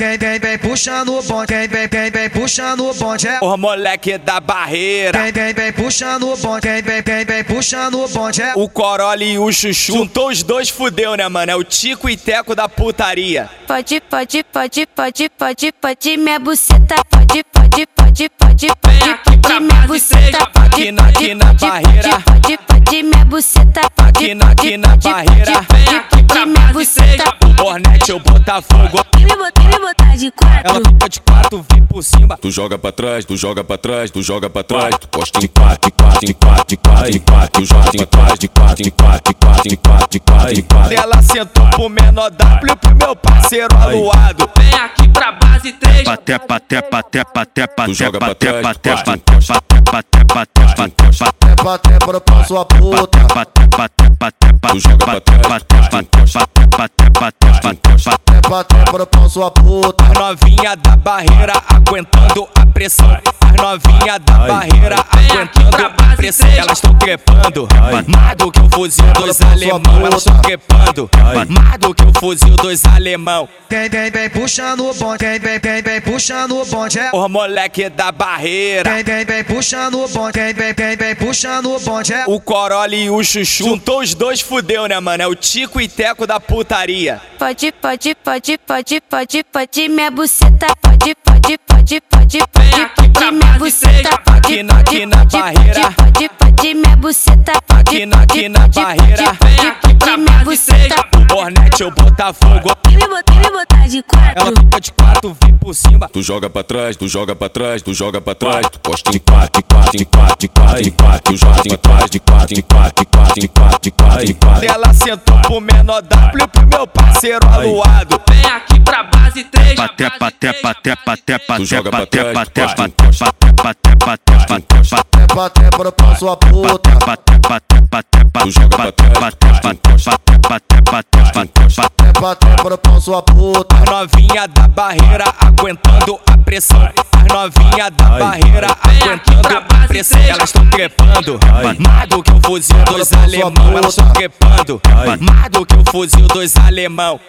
Vem, vem, vem puxando o bonde, vem, vem, vem, vem puxando o bonde, é Os moleque da barreira. Vem, vem, vem puxando o bonde, vem, vem, vem, vem puxando o bonde, é O Corolla e o Chuchu. Juntou os dois, fudeu, né, mano? É o Tico e Teco da putaria. Pode, pode, pode, pode, pode, pode, minha buceta. Pode, pode, pode, pode, pode, pode, minha buceta. Pode, Aqui na- aqui na pode, barreira. Pode, pode, minha buceta. Aqui na- aqui na barreira. Pode, pode, minha buceta. Hornet ou Botafogo. De Ela quatro? fica de quatro, vem por cima. Tu joga pra trás, tu joga pra trás, tu joga pra trás, tu posta de quatro, de quatro, de quatro, de quatro, de quatro, tu joga pra trás, de quatro, de quatro, de quatro, de quatro, de quatro, de quatro. Ela sentou pro menor W pro meu parceiro aluado. Vem aqui pra base 3. Paté, paté, paté, paté, paté, paté, paté, paté, paté, paté, paté, paté, paté, É bater para pra sua puta. paté, paté, paté, Tu joga pra paté, trás, paté, vai. paté, paté, Pra sua puta. As novinha da barreira aguentando a pressão. As novinha da barreira aguentando a pressão. Elas estão trepando. Mais do que o fuzil dos alemão. Elas estão trepando. Mais do que o fuzil dos alemão. Vem, vem, vem puxando o bonde, vem, vem, vem, vem puxando o bonde, é Os moleque da barreira. Vem, vem, vem puxando o bonde, vem, vem, vem, vem puxando o bonde, é O Corolla e o Chuchu. Juntou os dois, fudeu, né, mano? É o Tico e Teco da putaria. Pode, pode, pode, pode, pode, pode, minha buceta. Pode, pode, pode, pode, pode, pode, minha Aqui na- barreira. Pode, minha buceta. Hornet ou Botafogo. Me botar, me botar de Ela quatro? fica de quatro, vem por cima. Tu joga pra trás, tu joga pra trás, tu joga pra trás, tu posta de quatro, de quatro, de quatro, de quatro, de quatro, tu joga pra trás, de quatro, de quatro, de quatro, de quatro, de quatro, de quatro. Ela sentou pro menor W pro meu parceiro aluado. Vem aqui pra base 3. Paté, paté, paté, paté, paté, paté, paté, paté, paté, paté, paté, paté, paté. É. Paté, paté, paté, paté, paté, paté, paté, paté, paté, paté, paté, É bater para pra sua puta. Novinha da barreira aguentando a pressão. Novinha da barreira aguentando a pressão. Elas estão trepando. Mais do que o fuzil dos alemão. Elas estão trepando. Mais do que o fuzil dos alemão.